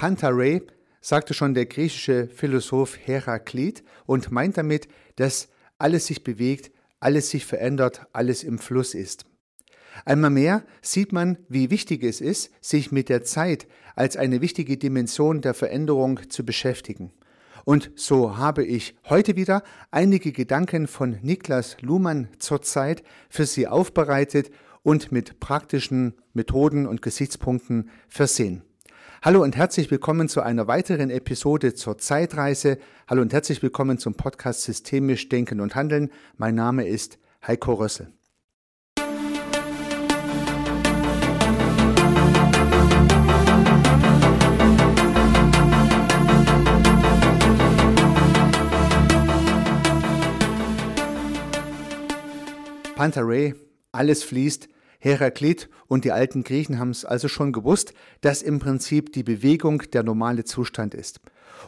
Pantarei sagte schon der griechische Philosoph Heraklit und meint damit, dass alles sich bewegt, alles sich verändert, alles im Fluss ist. Einmal mehr sieht man, wie wichtig es ist, sich mit der Zeit als eine wichtige Dimension der Veränderung zu beschäftigen. Und so habe ich heute wieder einige Gedanken von Niklas Luhmann zur Zeit für Sie aufbereitet und mit praktischen Methoden und Gesichtspunkten versehen. Hallo und herzlich willkommen zu einer weiteren Episode zur Zeitreise. Hallo und herzlich willkommen zum Podcast Systemisch Denken und Handeln. Mein Name ist Heiko Rössel. Pantarei, alles fließt, Heraklit und die alten Griechen haben es also schon gewusst, dass im Prinzip die Bewegung der normale Zustand ist.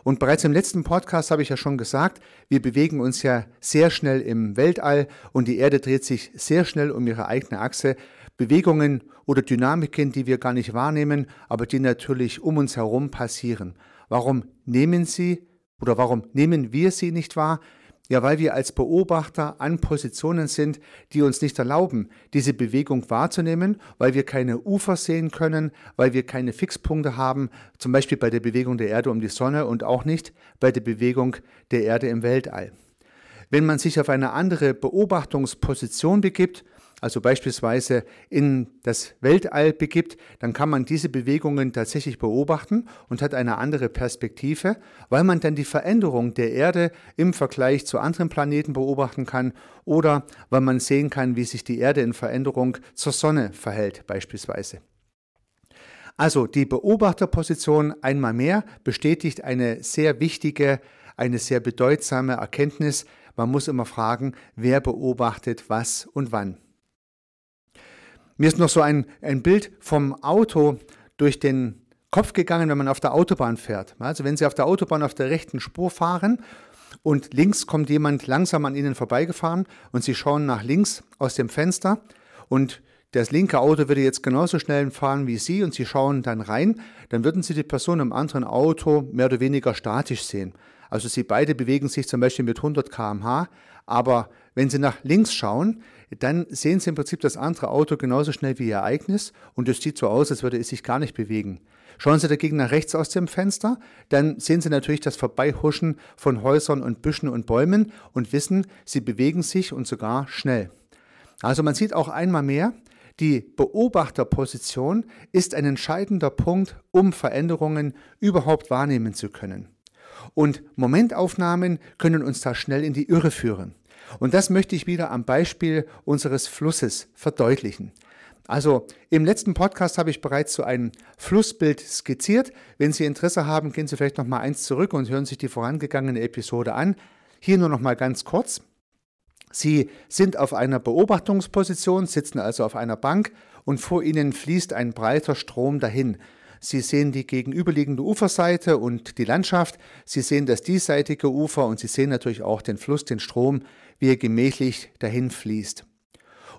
Und bereits im letzten Podcast habe ich ja schon gesagt, wir bewegen uns ja sehr schnell im Weltall und die Erde dreht sich sehr schnell um ihre eigene Achse. Bewegungen oder Dynamiken, die wir gar nicht wahrnehmen, aber die natürlich um uns herum passieren. Warum nehmen sie oder warum nehmen wir sie nicht wahr? Ja, weil wir als Beobachter an Positionen sind, die uns nicht erlauben, diese Bewegung wahrzunehmen, weil wir keine Ufer sehen können, weil wir keine Fixpunkte haben, zum Beispiel bei der Bewegung der Erde um die Sonne und auch nicht bei der Bewegung der Erde im Weltall. Wenn man sich auf eine andere Beobachtungsposition begibt, also beispielsweise in das Weltall begibt, dann kann man diese Bewegungen tatsächlich beobachten und hat eine andere Perspektive, weil man dann die Veränderung der Erde im Vergleich zu anderen Planeten beobachten kann oder weil man sehen kann, wie sich die Erde in Veränderung zur Sonne verhält beispielsweise. Also die Beobachterposition einmal mehr bestätigt eine sehr wichtige, eine sehr bedeutsame Erkenntnis. Man muss immer fragen, wer beobachtet was und wann. Mir ist noch so ein, ein Bild vom Auto durch den Kopf gegangen, wenn man auf der Autobahn fährt. Also wenn Sie auf der Autobahn auf der rechten Spur fahren und links kommt jemand langsam an Ihnen vorbeigefahren und Sie schauen nach links aus dem Fenster und das linke Auto würde jetzt genauso schnell fahren wie Sie und Sie schauen dann rein, dann würden Sie die Person im anderen Auto mehr oder weniger statisch sehen. Also Sie beide bewegen sich zum Beispiel mit 100 km/h, aber wenn Sie nach links schauen, dann sehen Sie im Prinzip das andere Auto genauso schnell wie Ihr Ereignis und es sieht so aus, als würde es sich gar nicht bewegen. Schauen Sie dagegen nach rechts aus dem Fenster, dann sehen Sie natürlich das Vorbeihuschen von Häusern und Büschen und Bäumen und wissen, sie bewegen sich und sogar schnell. Also man sieht auch einmal mehr, die Beobachterposition ist ein entscheidender Punkt, um Veränderungen überhaupt wahrnehmen zu können. Und Momentaufnahmen können uns da schnell in die Irre führen. Und das möchte ich wieder am Beispiel unseres Flusses verdeutlichen. Also im letzten Podcast habe ich bereits so ein Flussbild skizziert. Wenn Sie Interesse haben, gehen Sie vielleicht noch mal eins zurück und hören sich die vorangegangene Episode an. Hier nur noch mal ganz kurz. Sie sind auf einer Beobachtungsposition, sitzen also auf einer Bank und vor Ihnen fließt ein breiter Strom dahin. Sie sehen die gegenüberliegende Uferseite und die Landschaft. Sie sehen das diesseitige Ufer und Sie sehen natürlich auch den Fluss, den Strom, wie er gemächlich dahin fließt.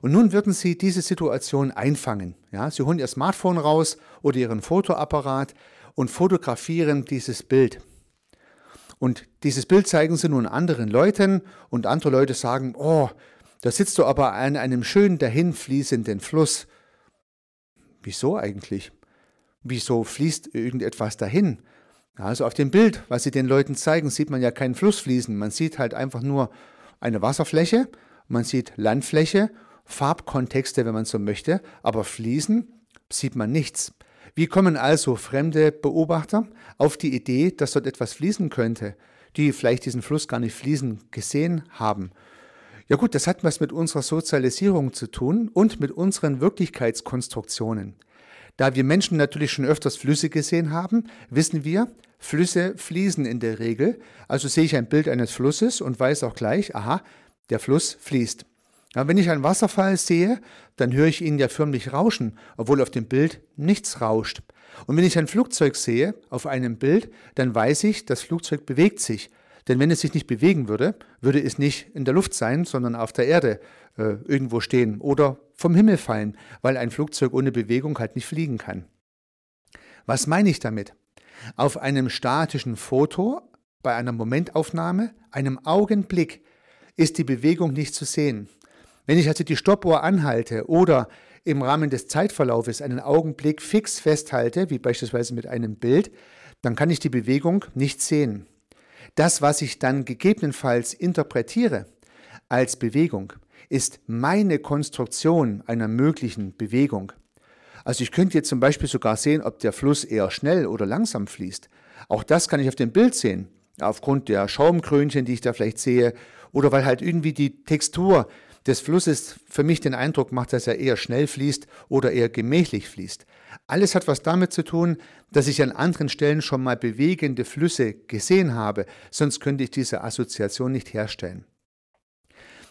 Und nun würden Sie diese Situation einfangen. Ja, Sie holen Ihr Smartphone raus oder Ihren Fotoapparat und fotografieren dieses Bild. Und dieses Bild zeigen Sie nun anderen Leuten und andere Leute sagen, oh, da sitzt du aber an einem schön dahinfließenden Fluss. Wieso eigentlich? Wieso fließt irgendetwas dahin? Also auf dem Bild, was sie den Leuten zeigen, sieht man ja keinen Fluss fließen. Man sieht halt einfach nur eine Wasserfläche, man sieht Landfläche, Farbkontexte, wenn man so möchte, aber fließen sieht man nichts. Wie kommen also fremde Beobachter auf die Idee, dass dort etwas fließen könnte, die vielleicht diesen Fluss gar nicht fließen gesehen haben? Ja gut, das hat was mit unserer Sozialisierung zu tun und mit unseren Wirklichkeitskonstruktionen. Da wir Menschen natürlich schon öfters Flüsse gesehen haben, wissen wir, Flüsse fließen in der Regel. Also sehe ich ein Bild eines Flusses und weiß auch gleich, aha, der Fluss fließt. Ja, wenn ich einen Wasserfall sehe, dann höre ich ihn ja förmlich rauschen, obwohl auf dem Bild nichts rauscht. Und wenn ich ein Flugzeug sehe auf einem Bild, dann weiß ich, das Flugzeug bewegt sich. Denn wenn es sich nicht bewegen würde, würde es nicht in der Luft sein, sondern auf der Erde äh, irgendwo stehen oder vom Himmel fallen, weil ein Flugzeug ohne Bewegung halt nicht fliegen kann. Was meine ich damit? Auf einem statischen Foto, bei einer Momentaufnahme, einem Augenblick, ist die Bewegung nicht zu sehen. Wenn ich also die Stoppuhr anhalte oder im Rahmen des Zeitverlaufes einen Augenblick fix festhalte, wie beispielsweise mit einem Bild, dann kann ich die Bewegung nicht sehen. Das, was ich dann gegebenenfalls interpretiere als Bewegung, ist meine Konstruktion einer möglichen Bewegung. Also ich könnte jetzt zum Beispiel sogar sehen, ob der Fluss eher schnell oder langsam fließt. Auch das kann ich auf dem Bild sehen, aufgrund der Schaumkrönchen, die ich da vielleicht sehe, oder weil halt irgendwie die Textur des Flusses für mich den Eindruck macht, dass er eher schnell fließt oder eher gemächlich fließt. Alles hat was damit zu tun, dass ich an anderen Stellen schon mal bewegende Flüsse gesehen habe, sonst könnte ich diese Assoziation nicht herstellen.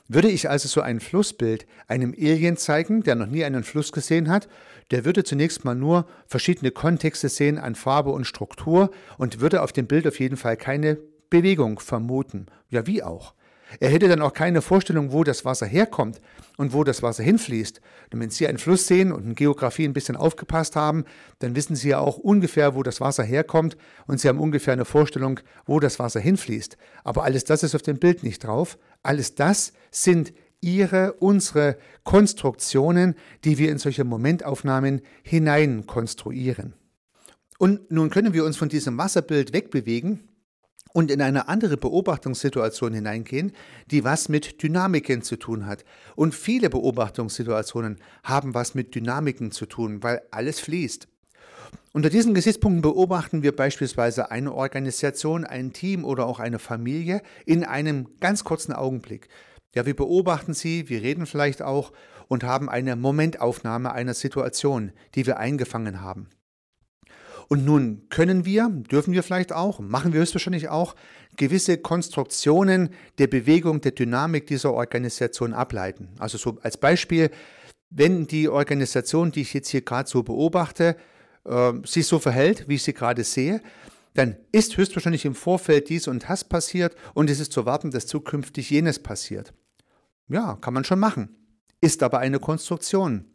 Würde ich also so ein Flussbild einem Alien zeigen, der noch nie einen Fluss gesehen hat, der würde zunächst mal nur verschiedene Kontexte sehen an Farbe und Struktur und würde auf dem Bild auf jeden Fall keine Bewegung vermuten. Ja, wie auch. Er hätte dann auch keine Vorstellung, wo das Wasser herkommt und wo das Wasser hinfließt. Und wenn Sie einen Fluss sehen und in Geografie ein bisschen aufgepasst haben, dann wissen Sie ja auch ungefähr, wo das Wasser herkommt und Sie haben ungefähr eine Vorstellung, wo das Wasser hinfließt. Aber alles das ist auf dem Bild nicht drauf. Alles das sind Ihre, unsere Konstruktionen, die wir in solche Momentaufnahmen hinein konstruieren. Und nun können wir uns von diesem Wasserbild wegbewegen und in eine andere Beobachtungssituation hineingehen, die was mit Dynamiken zu tun hat. Und viele Beobachtungssituationen haben was mit Dynamiken zu tun, weil alles fließt. Unter diesen Gesichtspunkten beobachten wir beispielsweise eine Organisation, ein Team oder auch eine Familie in einem ganz kurzen Augenblick. Ja, wir beobachten sie, wir reden vielleicht auch und haben eine Momentaufnahme einer Situation, die wir eingefangen haben. Und nun können wir, dürfen wir vielleicht auch, machen wir höchstwahrscheinlich auch, gewisse Konstruktionen der Bewegung, der Dynamik dieser Organisation ableiten. Also so als Beispiel, wenn die Organisation, die ich jetzt hier gerade so beobachte, äh, sich so verhält, wie ich sie gerade sehe, dann ist höchstwahrscheinlich im Vorfeld dies und das passiert und es ist zu warten, dass zukünftig jenes passiert. Ja, kann man schon machen. Ist aber eine Konstruktion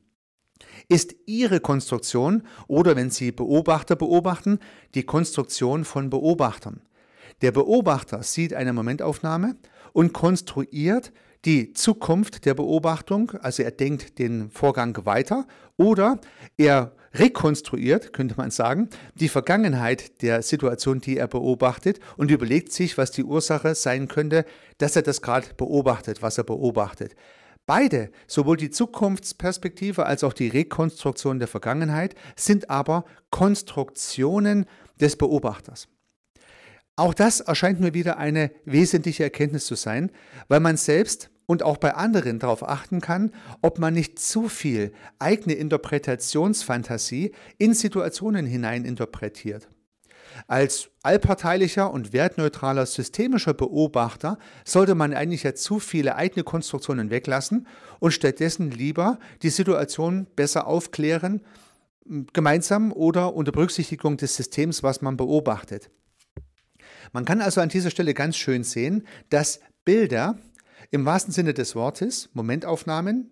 ist Ihre Konstruktion oder wenn Sie Beobachter beobachten, die Konstruktion von Beobachtern. Der Beobachter sieht eine Momentaufnahme und konstruiert die Zukunft der Beobachtung, also er denkt den Vorgang weiter oder er rekonstruiert, könnte man sagen, die Vergangenheit der Situation, die er beobachtet und überlegt sich, was die Ursache sein könnte, dass er das gerade beobachtet, was er beobachtet. Beide, sowohl die Zukunftsperspektive als auch die Rekonstruktion der Vergangenheit, sind aber Konstruktionen des Beobachters. Auch das erscheint mir wieder eine wesentliche Erkenntnis zu sein, weil man selbst und auch bei anderen darauf achten kann, ob man nicht zu viel eigene Interpretationsfantasie in Situationen hineininterpretiert. Als allparteilicher und wertneutraler systemischer Beobachter sollte man eigentlich ja zu viele eigene Konstruktionen weglassen und stattdessen lieber die Situation besser aufklären, gemeinsam oder unter Berücksichtigung des Systems, was man beobachtet. Man kann also an dieser Stelle ganz schön sehen, dass Bilder im wahrsten Sinne des Wortes, Momentaufnahmen,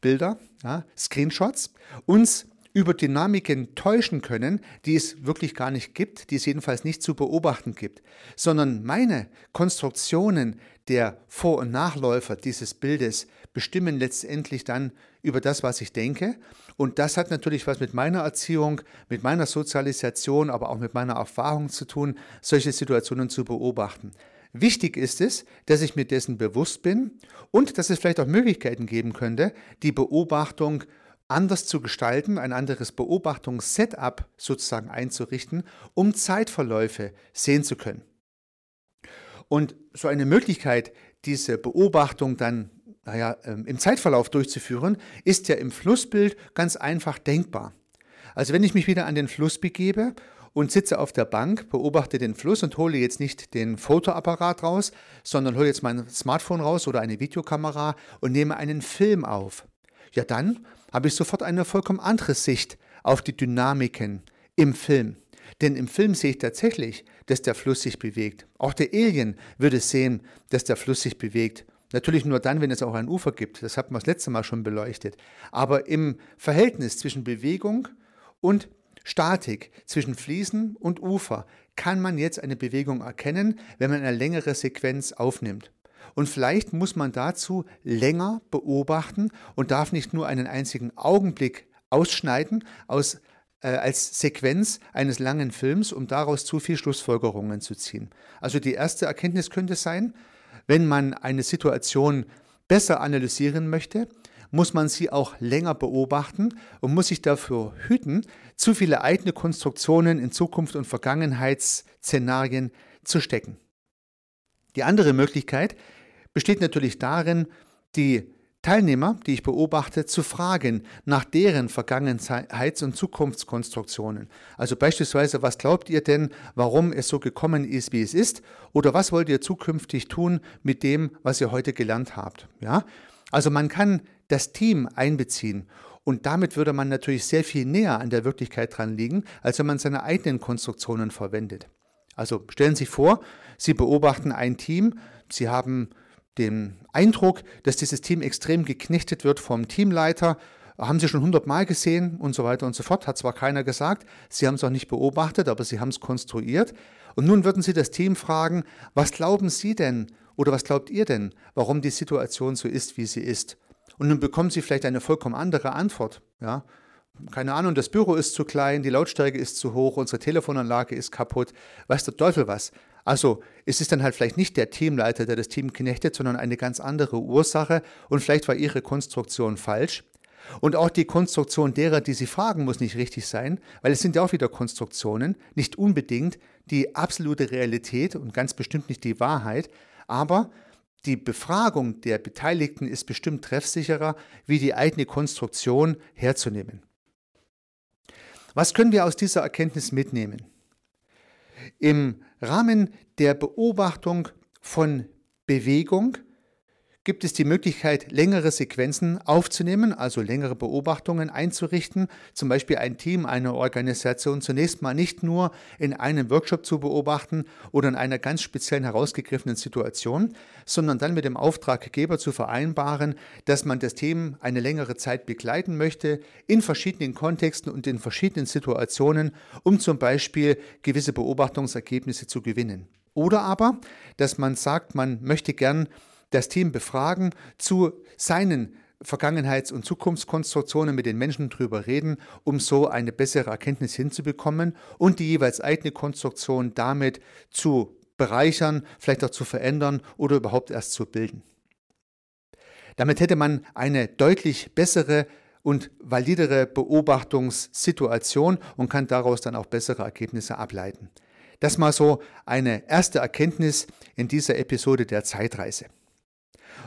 Bilder, ja, Screenshots, uns über Dynamiken täuschen können, die es wirklich gar nicht gibt, die es jedenfalls nicht zu beobachten gibt, sondern meine Konstruktionen der Vor- und Nachläufer dieses Bildes bestimmen letztendlich dann über das, was ich denke. Und das hat natürlich was mit meiner Erziehung, mit meiner Sozialisation, aber auch mit meiner Erfahrung zu tun, solche Situationen zu beobachten. Wichtig ist es, dass ich mir dessen bewusst bin und dass es vielleicht auch Möglichkeiten geben könnte, die Beobachtung anders zu gestalten, ein anderes Beobachtungssetup sozusagen einzurichten, um Zeitverläufe sehen zu können. Und so eine Möglichkeit, diese Beobachtung dann naja, ähm, im Zeitverlauf durchzuführen, ist ja im Flussbild ganz einfach denkbar. Also wenn ich mich wieder an den Fluss begebe und sitze auf der Bank, beobachte den Fluss und hole jetzt nicht den Fotoapparat raus, sondern hole jetzt mein Smartphone raus oder eine Videokamera und nehme einen Film auf. Ja, dann habe ich sofort eine vollkommen andere Sicht auf die Dynamiken im Film. Denn im Film sehe ich tatsächlich, dass der Fluss sich bewegt. Auch der Alien würde sehen, dass der Fluss sich bewegt. Natürlich nur dann, wenn es auch ein Ufer gibt. Das hatten wir das letzte Mal schon beleuchtet. Aber im Verhältnis zwischen Bewegung und Statik zwischen Fliesen und Ufer kann man jetzt eine Bewegung erkennen, wenn man eine längere Sequenz aufnimmt. Und vielleicht muss man dazu länger beobachten und darf nicht nur einen einzigen Augenblick ausschneiden aus, äh, als Sequenz eines langen Films, um daraus zu viel Schlussfolgerungen zu ziehen. Also die erste Erkenntnis könnte sein, wenn man eine Situation besser analysieren möchte, muss man sie auch länger beobachten und muss sich dafür hüten, zu viele eigene Konstruktionen in Zukunft und Vergangenheitsszenarien zu stecken. Die andere Möglichkeit besteht natürlich darin, die Teilnehmer, die ich beobachte, zu fragen nach deren Vergangenheits- und Zukunftskonstruktionen. Also beispielsweise, was glaubt ihr denn, warum es so gekommen ist, wie es ist? Oder was wollt ihr zukünftig tun mit dem, was ihr heute gelernt habt? Ja? Also man kann das Team einbeziehen und damit würde man natürlich sehr viel näher an der Wirklichkeit dran liegen, als wenn man seine eigenen Konstruktionen verwendet. Also stellen Sie sich vor, Sie beobachten ein Team, Sie haben den Eindruck, dass dieses Team extrem geknechtet wird vom Teamleiter, haben Sie schon hundertmal gesehen und so weiter und so fort, hat zwar keiner gesagt, Sie haben es auch nicht beobachtet, aber Sie haben es konstruiert. Und nun würden Sie das Team fragen, was glauben Sie denn oder was glaubt ihr denn, warum die Situation so ist, wie sie ist? Und nun bekommen Sie vielleicht eine vollkommen andere Antwort. Ja? Keine Ahnung, das Büro ist zu klein, die Lautstärke ist zu hoch, unsere Telefonanlage ist kaputt, weiß der Teufel was. Also es ist dann halt vielleicht nicht der Teamleiter, der das Team knechtet, sondern eine ganz andere Ursache und vielleicht war ihre Konstruktion falsch. Und auch die Konstruktion derer, die sie fragen, muss nicht richtig sein, weil es sind ja auch wieder Konstruktionen, nicht unbedingt die absolute Realität und ganz bestimmt nicht die Wahrheit, aber die Befragung der Beteiligten ist bestimmt treffsicherer, wie die eigene Konstruktion herzunehmen. Was können wir aus dieser Erkenntnis mitnehmen? Im Rahmen der Beobachtung von Bewegung gibt es die Möglichkeit, längere Sequenzen aufzunehmen, also längere Beobachtungen einzurichten, zum Beispiel ein Team, eine Organisation zunächst mal nicht nur in einem Workshop zu beobachten oder in einer ganz speziellen herausgegriffenen Situation, sondern dann mit dem Auftraggeber zu vereinbaren, dass man das Team eine längere Zeit begleiten möchte, in verschiedenen Kontexten und in verschiedenen Situationen, um zum Beispiel gewisse Beobachtungsergebnisse zu gewinnen. Oder aber, dass man sagt, man möchte gern das Team befragen, zu seinen Vergangenheits- und Zukunftskonstruktionen mit den Menschen drüber reden, um so eine bessere Erkenntnis hinzubekommen und die jeweils eigene Konstruktion damit zu bereichern, vielleicht auch zu verändern oder überhaupt erst zu bilden. Damit hätte man eine deutlich bessere und validere Beobachtungssituation und kann daraus dann auch bessere Ergebnisse ableiten. Das mal so eine erste Erkenntnis in dieser Episode der Zeitreise.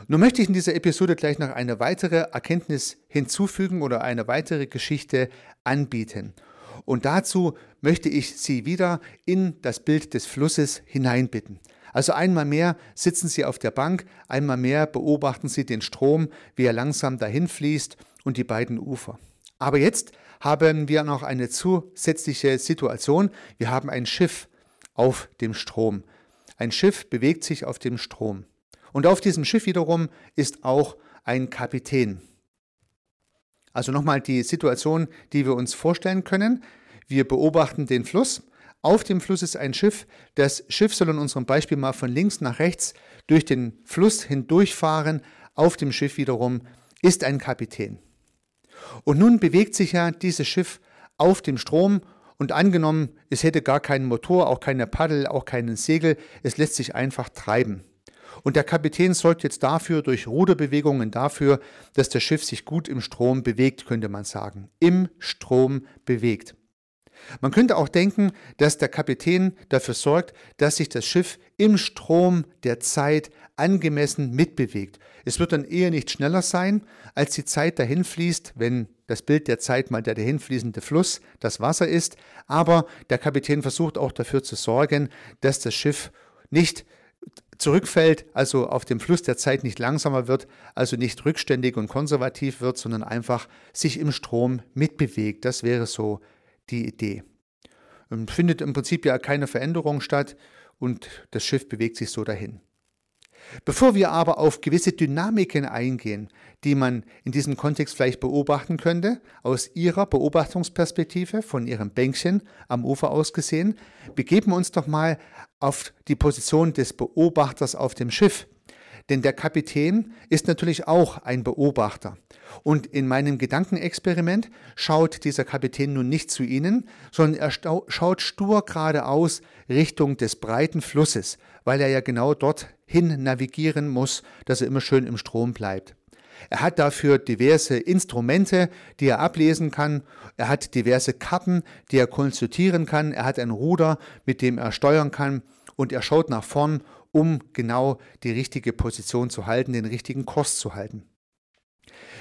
Nun möchte ich in dieser Episode gleich noch eine weitere Erkenntnis hinzufügen oder eine weitere Geschichte anbieten. Und dazu möchte ich Sie wieder in das Bild des Flusses hineinbitten. Also einmal mehr sitzen Sie auf der Bank, einmal mehr beobachten Sie den Strom, wie er langsam dahin fließt und die beiden Ufer. Aber jetzt haben wir noch eine zusätzliche Situation. Wir haben ein Schiff auf dem Strom. Ein Schiff bewegt sich auf dem Strom. Und auf diesem Schiff wiederum ist auch ein Kapitän. Also nochmal die Situation, die wir uns vorstellen können. Wir beobachten den Fluss. Auf dem Fluss ist ein Schiff. Das Schiff soll in unserem Beispiel mal von links nach rechts durch den Fluss hindurchfahren. Auf dem Schiff wiederum ist ein Kapitän. Und nun bewegt sich ja dieses Schiff auf dem Strom und angenommen, es hätte gar keinen Motor, auch keine Paddel, auch keinen Segel, es lässt sich einfach treiben. Und der Kapitän sorgt jetzt dafür, durch Ruderbewegungen dafür, dass das Schiff sich gut im Strom bewegt, könnte man sagen. Im Strom bewegt. Man könnte auch denken, dass der Kapitän dafür sorgt, dass sich das Schiff im Strom der Zeit angemessen mitbewegt. Es wird dann eher nicht schneller sein, als die Zeit dahin fließt, wenn das Bild der Zeit mal der dahinfließende Fluss, das Wasser ist, aber der Kapitän versucht auch dafür zu sorgen, dass das Schiff nicht zurückfällt, also auf dem Fluss der Zeit nicht langsamer wird, also nicht rückständig und konservativ wird, sondern einfach sich im Strom mitbewegt. Das wäre so die Idee. Und ähm, findet im Prinzip ja keine Veränderung statt und das Schiff bewegt sich so dahin. Bevor wir aber auf gewisse Dynamiken eingehen, die man in diesem Kontext vielleicht beobachten könnte, aus Ihrer Beobachtungsperspektive, von Ihrem Bänkchen am Ufer aus gesehen, begeben wir uns doch mal auf die Position des Beobachters auf dem Schiff. Denn der Kapitän ist natürlich auch ein Beobachter. Und in meinem Gedankenexperiment schaut dieser Kapitän nun nicht zu Ihnen, sondern er schaut stur geradeaus Richtung des breiten Flusses, weil er ja genau dorthin navigieren muss, dass er immer schön im Strom bleibt. Er hat dafür diverse Instrumente, die er ablesen kann. Er hat diverse Karten, die er konsultieren kann. Er hat ein Ruder, mit dem er steuern kann. Und er schaut nach vorn, um genau die richtige Position zu halten, den richtigen Kurs zu halten.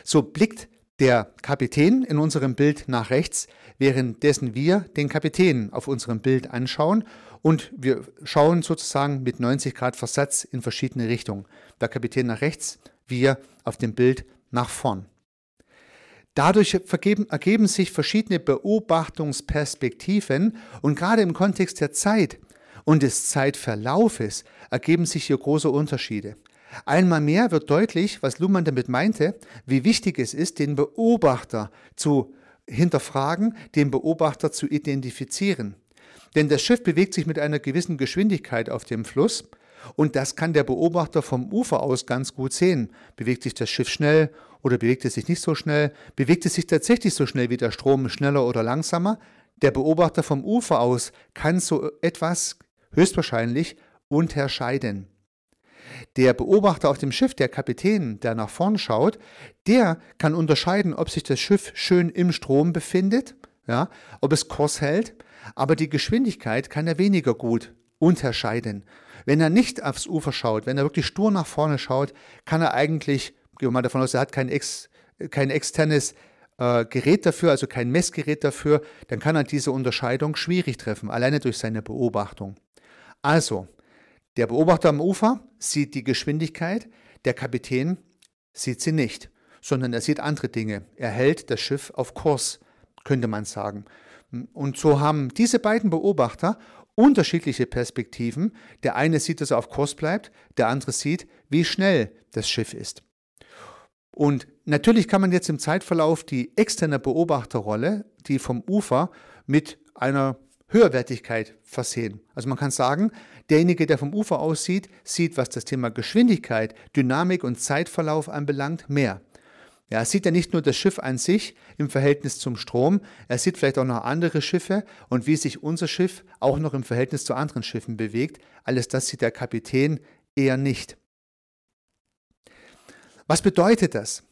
So blickt der Kapitän in unserem Bild nach rechts, währenddessen wir den Kapitän auf unserem Bild anschauen und wir schauen sozusagen mit 90 Grad Versatz in verschiedene Richtungen. Der Kapitän nach rechts, wir auf dem Bild nach vorn. Dadurch vergeben, ergeben sich verschiedene Beobachtungsperspektiven und gerade im Kontext der Zeit und des Zeitverlaufes ergeben sich hier große Unterschiede. Einmal mehr wird deutlich, was Luhmann damit meinte, wie wichtig es ist, den Beobachter zu hinterfragen, den Beobachter zu identifizieren. Denn das Schiff bewegt sich mit einer gewissen Geschwindigkeit auf dem Fluss und das kann der Beobachter vom Ufer aus ganz gut sehen. Bewegt sich das Schiff schnell oder bewegt es sich nicht so schnell? Bewegt es sich tatsächlich so schnell wie der Strom, schneller oder langsamer? Der Beobachter vom Ufer aus kann so etwas höchstwahrscheinlich unterscheiden. Der Beobachter auf dem Schiff, der Kapitän, der nach vorn schaut, der kann unterscheiden, ob sich das Schiff schön im Strom befindet, ja, ob es Kurs hält, aber die Geschwindigkeit kann er weniger gut unterscheiden. Wenn er nicht aufs Ufer schaut, wenn er wirklich stur nach vorne schaut, kann er eigentlich, gehen wir mal davon aus, er hat kein, ex, kein externes äh, Gerät dafür, also kein Messgerät dafür, dann kann er diese Unterscheidung schwierig treffen, alleine durch seine Beobachtung. Also, der Beobachter am Ufer sieht die Geschwindigkeit, der Kapitän sieht sie nicht, sondern er sieht andere Dinge. Er hält das Schiff auf Kurs, könnte man sagen. Und so haben diese beiden Beobachter unterschiedliche Perspektiven. Der eine sieht, dass er auf Kurs bleibt, der andere sieht, wie schnell das Schiff ist. Und natürlich kann man jetzt im Zeitverlauf die externe Beobachterrolle, die vom Ufer, mit einer Höherwertigkeit versehen. Also man kann sagen, derjenige, der vom Ufer aussieht, sieht, was das Thema Geschwindigkeit, Dynamik und Zeitverlauf anbelangt, mehr. Ja, er sieht ja nicht nur das Schiff an sich im Verhältnis zum Strom, er sieht vielleicht auch noch andere Schiffe und wie sich unser Schiff auch noch im Verhältnis zu anderen Schiffen bewegt. Alles das sieht der Kapitän eher nicht. Was bedeutet das?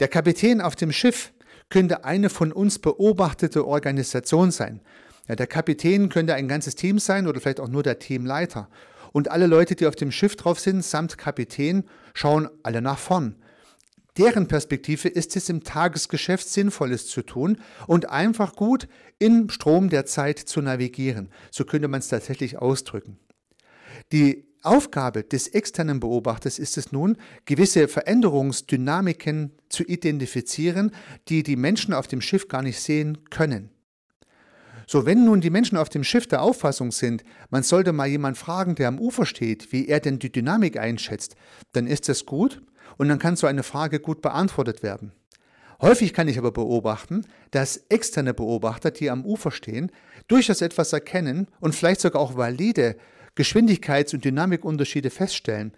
Der Kapitän auf dem Schiff könnte eine von uns beobachtete Organisation sein. Ja, der Kapitän könnte ein ganzes Team sein oder vielleicht auch nur der Teamleiter. Und alle Leute, die auf dem Schiff drauf sind, samt Kapitän, schauen alle nach vorn deren Perspektive ist es im Tagesgeschäft Sinnvolles zu tun und einfach gut im Strom der Zeit zu navigieren. So könnte man es tatsächlich ausdrücken. Die Aufgabe des externen Beobachters ist es nun, gewisse Veränderungsdynamiken zu identifizieren, die die Menschen auf dem Schiff gar nicht sehen können. So, wenn nun die Menschen auf dem Schiff der Auffassung sind, man sollte mal jemand fragen, der am Ufer steht, wie er denn die Dynamik einschätzt, dann ist das gut und dann kann so eine Frage gut beantwortet werden. Häufig kann ich aber beobachten, dass externe Beobachter, die am Ufer stehen, durchaus etwas erkennen und vielleicht sogar auch valide Geschwindigkeits- und Dynamikunterschiede feststellen,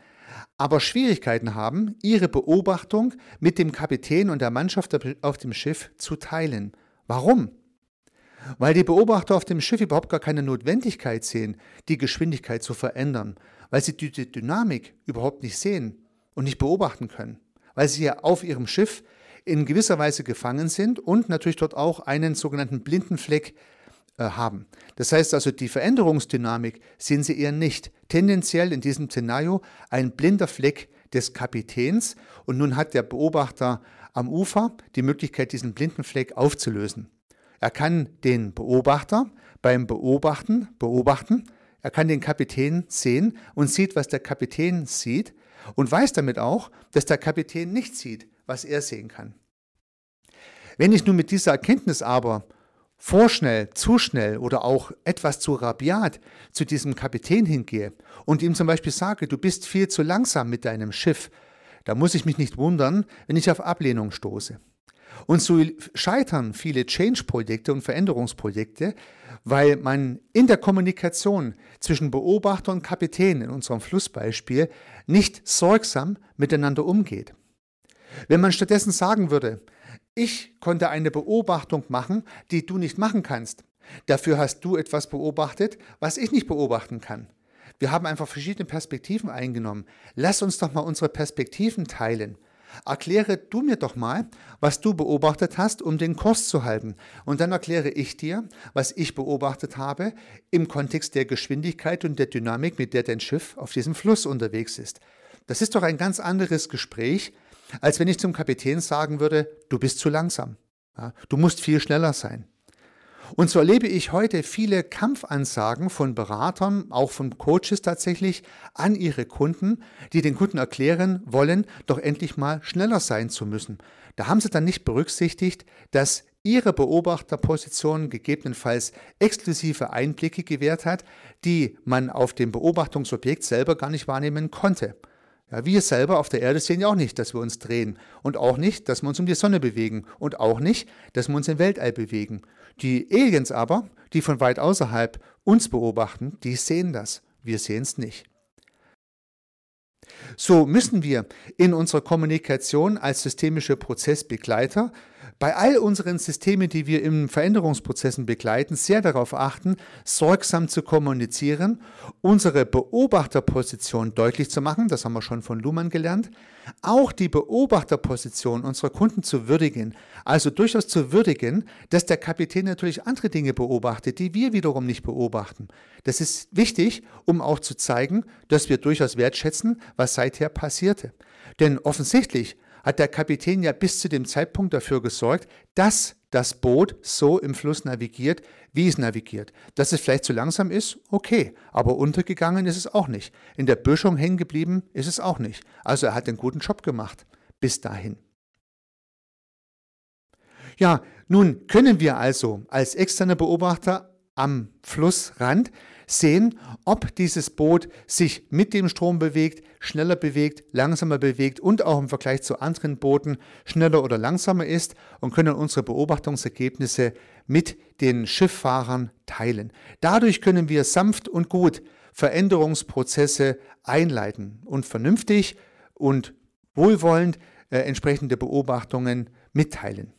aber Schwierigkeiten haben, ihre Beobachtung mit dem Kapitän und der Mannschaft auf dem Schiff zu teilen. Warum? Weil die Beobachter auf dem Schiff überhaupt gar keine Notwendigkeit sehen, die Geschwindigkeit zu verändern, weil sie die Dynamik überhaupt nicht sehen und nicht beobachten können, weil sie ja auf ihrem Schiff in gewisser Weise gefangen sind und natürlich dort auch einen sogenannten blinden Fleck äh, haben. Das heißt also, die Veränderungsdynamik sehen sie eher nicht. Tendenziell in diesem Szenario ein blinder Fleck des Kapitäns und nun hat der Beobachter am Ufer die Möglichkeit, diesen blinden Fleck aufzulösen. Er kann den Beobachter beim Beobachten beobachten, er kann den Kapitän sehen und sieht, was der Kapitän sieht und weiß damit auch, dass der Kapitän nicht sieht, was er sehen kann. Wenn ich nun mit dieser Erkenntnis aber vorschnell, zu schnell oder auch etwas zu rabiat zu diesem Kapitän hingehe und ihm zum Beispiel sage, du bist viel zu langsam mit deinem Schiff, da muss ich mich nicht wundern, wenn ich auf Ablehnung stoße. Und so scheitern viele Change-Projekte und Veränderungsprojekte, weil man in der Kommunikation zwischen Beobachter und Kapitän in unserem Flussbeispiel nicht sorgsam miteinander umgeht. Wenn man stattdessen sagen würde, ich konnte eine Beobachtung machen, die du nicht machen kannst. Dafür hast du etwas beobachtet, was ich nicht beobachten kann. Wir haben einfach verschiedene Perspektiven eingenommen. Lass uns doch mal unsere Perspektiven teilen. Erkläre du mir doch mal, was du beobachtet hast, um den Kurs zu halten. Und dann erkläre ich dir, was ich beobachtet habe im Kontext der Geschwindigkeit und der Dynamik, mit der dein Schiff auf diesem Fluss unterwegs ist. Das ist doch ein ganz anderes Gespräch, als wenn ich zum Kapitän sagen würde, du bist zu langsam. Du musst viel schneller sein. Und so erlebe ich heute viele Kampfansagen von Beratern, auch von Coaches tatsächlich, an ihre Kunden, die den Kunden erklären wollen, doch endlich mal schneller sein zu müssen. Da haben sie dann nicht berücksichtigt, dass ihre Beobachterposition gegebenenfalls exklusive Einblicke gewährt hat, die man auf dem Beobachtungsobjekt selber gar nicht wahrnehmen konnte. Ja, wir selber auf der Erde sehen ja auch nicht, dass wir uns drehen und auch nicht, dass wir uns um die Sonne bewegen und auch nicht, dass wir uns im Weltall bewegen. Die Aliens aber, die von weit außerhalb uns beobachten, die sehen das. Wir sehen es nicht. So müssen wir in unserer Kommunikation als systemische Prozessbegleiter bei all unseren Systemen, die wir in Veränderungsprozessen begleiten, sehr darauf achten, sorgsam zu kommunizieren, unsere Beobachterposition deutlich zu machen, das haben wir schon von Luhmann gelernt, auch die Beobachterposition unserer Kunden zu würdigen, also durchaus zu würdigen, dass der Kapitän natürlich andere Dinge beobachtet, die wir wiederum nicht beobachten. Das ist wichtig, um auch zu zeigen, dass wir durchaus wertschätzen, was seither passierte. Denn offensichtlich hat der Kapitän ja bis zu dem Zeitpunkt dafür gesorgt, dass das Boot so im Fluss navigiert, wie es navigiert. Dass es vielleicht zu langsam ist, okay, aber untergegangen ist es auch nicht. In der Böschung hängen geblieben ist es auch nicht. Also er hat einen guten Job gemacht bis dahin. Ja, nun können wir also als externe Beobachter am Flussrand sehen, ob dieses Boot sich mit dem Strom bewegt, schneller bewegt, langsamer bewegt und auch im Vergleich zu anderen Booten schneller oder langsamer ist und können unsere Beobachtungsergebnisse mit den Schifffahrern teilen. Dadurch können wir sanft und gut Veränderungsprozesse einleiten und vernünftig und wohlwollend äh, entsprechende Beobachtungen mitteilen.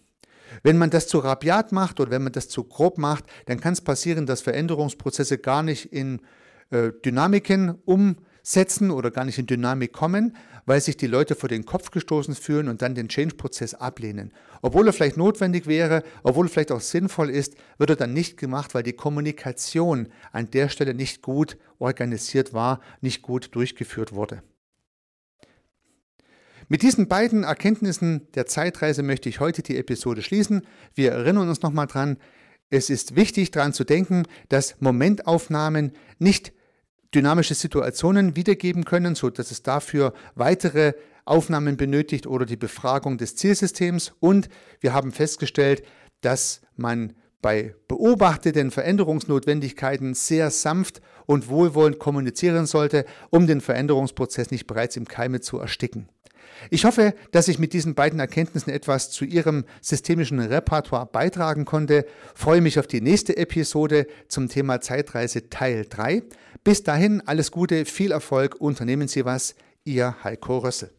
Wenn man das zu rabiat macht oder wenn man das zu grob macht, dann kann es passieren, dass Veränderungsprozesse gar nicht in äh, Dynamiken umsetzen oder gar nicht in Dynamik kommen, weil sich die Leute vor den Kopf gestoßen fühlen und dann den Change-Prozess ablehnen. Obwohl er vielleicht notwendig wäre, obwohl er vielleicht auch sinnvoll ist, wird er dann nicht gemacht, weil die Kommunikation an der Stelle nicht gut organisiert war, nicht gut durchgeführt wurde. Mit diesen beiden Erkenntnissen der Zeitreise möchte ich heute die Episode schließen. Wir erinnern uns nochmal dran, es ist wichtig daran zu denken, dass Momentaufnahmen nicht dynamische Situationen wiedergeben können, so dass es dafür weitere Aufnahmen benötigt oder die Befragung des Zielsystems. Und wir haben festgestellt, dass man bei beobachteten Veränderungsnotwendigkeiten sehr sanft und wohlwollend kommunizieren sollte, um den Veränderungsprozess nicht bereits im Keime zu ersticken. Ich hoffe, dass ich mit diesen beiden Erkenntnissen etwas zu Ihrem systemischen Repertoire beitragen konnte. Freue mich auf die nächste Episode zum Thema Zeitreise Teil 3. Bis dahin alles Gute, viel Erfolg, unternehmen Sie was. Ihr Heiko Rössel.